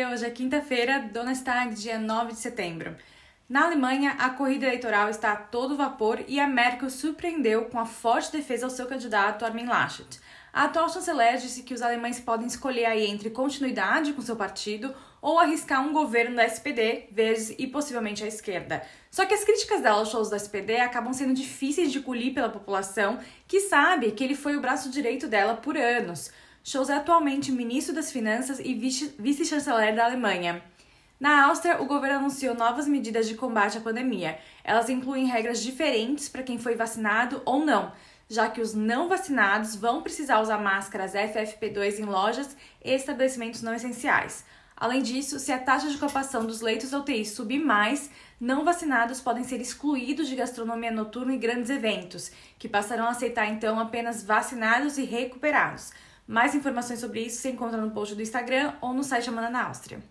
hoje é quinta-feira, Donnerstag, dia 9 de setembro. Na Alemanha, a corrida eleitoral está a todo vapor e a Merkel surpreendeu com a forte defesa ao seu candidato Armin Laschet. A atual chanceler disse que os alemães podem escolher aí entre continuidade com seu partido ou arriscar um governo da SPD, Verdes e possivelmente a esquerda. Só que as críticas dela aos shows da SPD acabam sendo difíceis de engolir pela população, que sabe que ele foi o braço direito dela por anos. Scholz é atualmente ministro das Finanças e vice-chanceler da Alemanha. Na Áustria, o governo anunciou novas medidas de combate à pandemia. Elas incluem regras diferentes para quem foi vacinado ou não, já que os não vacinados vão precisar usar máscaras FFP2 em lojas e estabelecimentos não essenciais. Além disso, se a taxa de ocupação dos leitos da UTI subir mais, não vacinados podem ser excluídos de gastronomia noturna e grandes eventos, que passarão a aceitar então apenas vacinados e recuperados. Mais informações sobre isso você encontra no post do Instagram ou no site Amanda na Áustria.